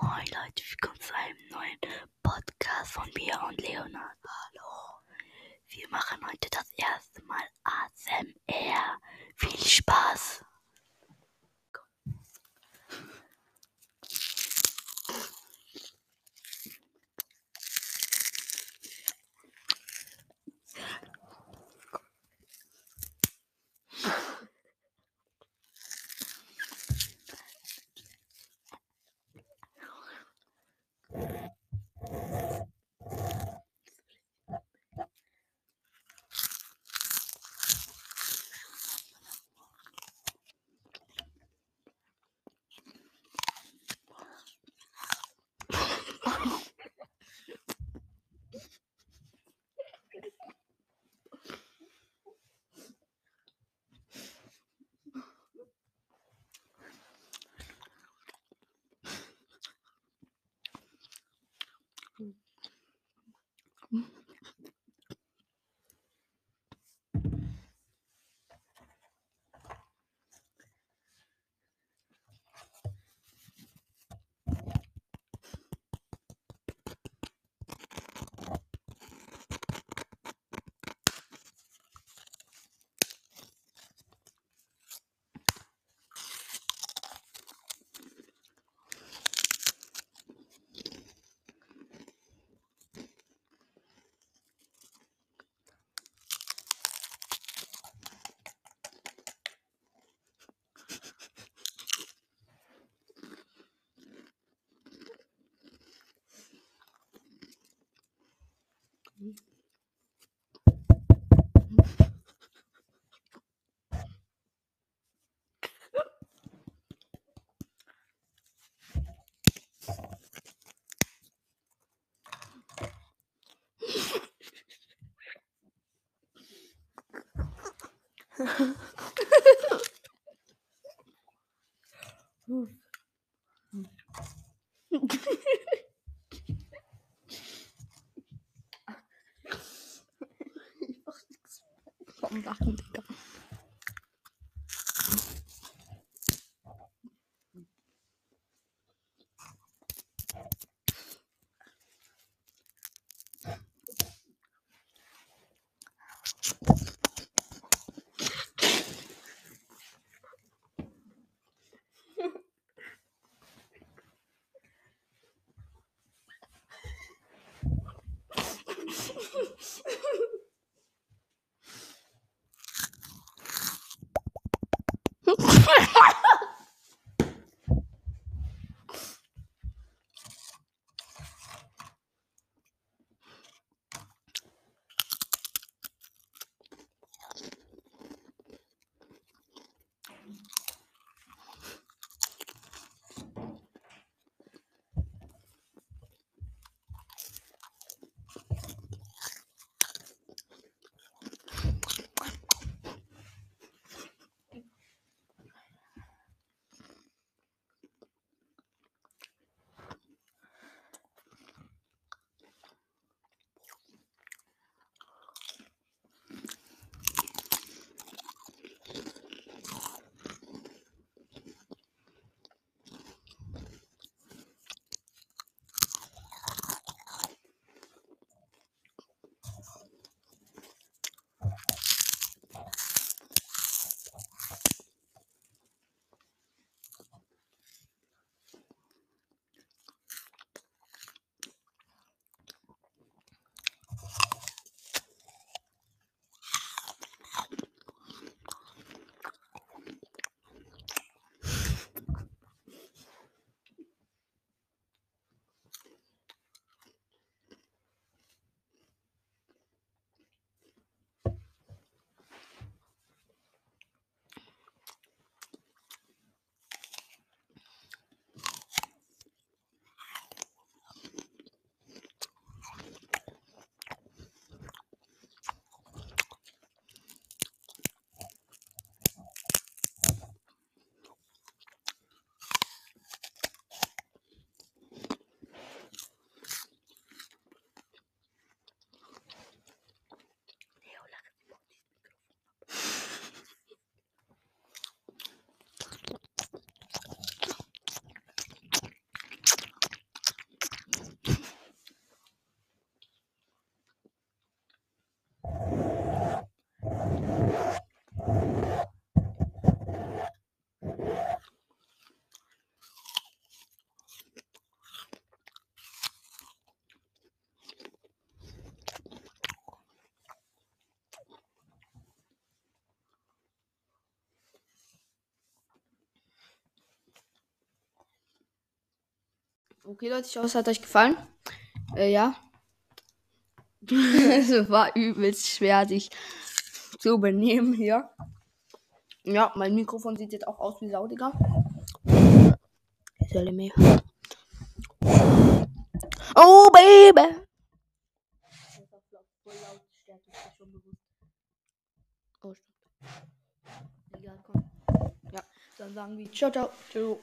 Moin Leute, willkommen zu einem neuen Podcast von mir und Leonard. Hallo. Wir machen heute das erste Mal ASMR. Viel Spaß. ich mach nichts vom Lachen, Digga. Okay, Leute, ich hoffe, es hat euch gefallen. Äh, ja. es war übelst schwer, sich zu benehmen hier. Ja, mein Mikrofon sieht jetzt auch aus wie Sau, Digga. Soll mir. Oh, Baby! Oh. Ja, dann sagen wir ciao, ciao. Ciao.